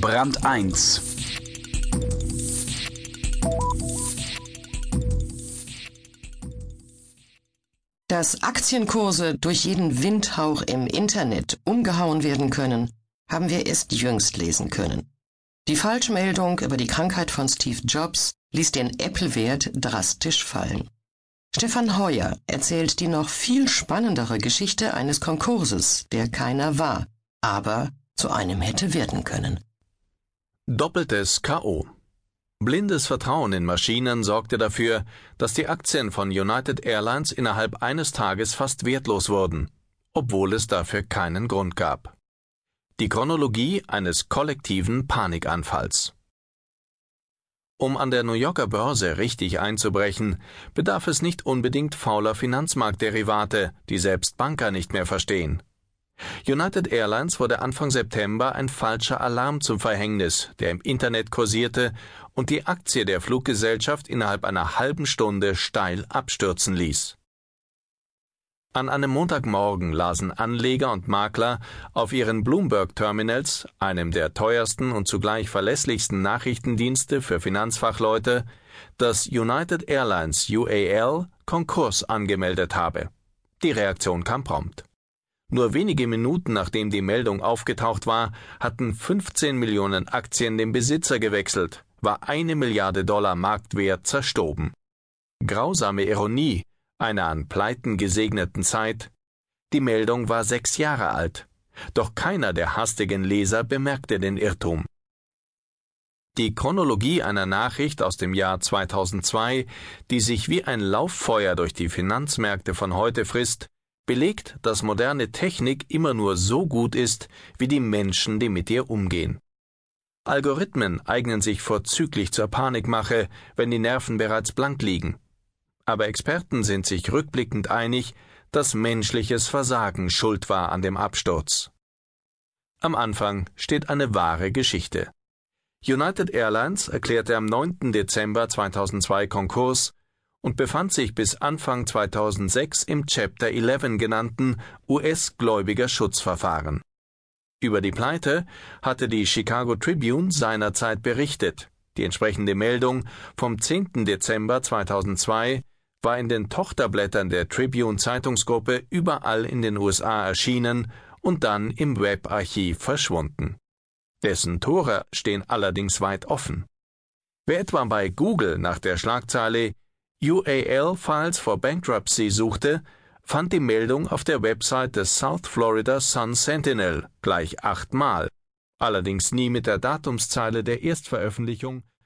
Brand 1 Dass Aktienkurse durch jeden Windhauch im Internet umgehauen werden können, haben wir erst jüngst lesen können. Die Falschmeldung über die Krankheit von Steve Jobs ließ den Apple-Wert drastisch fallen. Stefan Heuer erzählt die noch viel spannendere Geschichte eines Konkurses, der keiner war, aber zu einem hätte werden können. Doppeltes K.O. Blindes Vertrauen in Maschinen sorgte dafür, dass die Aktien von United Airlines innerhalb eines Tages fast wertlos wurden, obwohl es dafür keinen Grund gab. Die Chronologie eines kollektiven Panikanfalls. Um an der New Yorker Börse richtig einzubrechen, bedarf es nicht unbedingt fauler Finanzmarktderivate, die selbst Banker nicht mehr verstehen. United Airlines wurde Anfang September ein falscher Alarm zum Verhängnis, der im Internet kursierte und die Aktie der Fluggesellschaft innerhalb einer halben Stunde steil abstürzen ließ. An einem Montagmorgen lasen Anleger und Makler auf ihren Bloomberg Terminals, einem der teuersten und zugleich verlässlichsten Nachrichtendienste für Finanzfachleute, dass United Airlines UAL Konkurs angemeldet habe. Die Reaktion kam prompt. Nur wenige Minuten nachdem die Meldung aufgetaucht war, hatten 15 Millionen Aktien den Besitzer gewechselt, war eine Milliarde Dollar Marktwert zerstoben. Grausame Ironie einer an Pleiten gesegneten Zeit. Die Meldung war sechs Jahre alt, doch keiner der hastigen Leser bemerkte den Irrtum. Die Chronologie einer Nachricht aus dem Jahr 2002, die sich wie ein Lauffeuer durch die Finanzmärkte von heute frisst, belegt, dass moderne Technik immer nur so gut ist, wie die Menschen, die mit ihr umgehen. Algorithmen eignen sich vorzüglich zur Panikmache, wenn die Nerven bereits blank liegen. Aber Experten sind sich rückblickend einig, dass menschliches Versagen schuld war an dem Absturz. Am Anfang steht eine wahre Geschichte. United Airlines erklärte am 9. Dezember 2002 Konkurs und befand sich bis Anfang 2006 im Chapter 11 genannten US-Gläubigerschutzverfahren. Über die Pleite hatte die Chicago Tribune seinerzeit berichtet. Die entsprechende Meldung vom 10. Dezember 2002 war in den Tochterblättern der Tribune Zeitungsgruppe überall in den USA erschienen und dann im Webarchiv verschwunden. Dessen Tore stehen allerdings weit offen. Wer etwa bei Google nach der Schlagzeile UAL Files for Bankruptcy suchte, fand die Meldung auf der Website des South Florida Sun Sentinel gleich achtmal, allerdings nie mit der Datumszeile der Erstveröffentlichung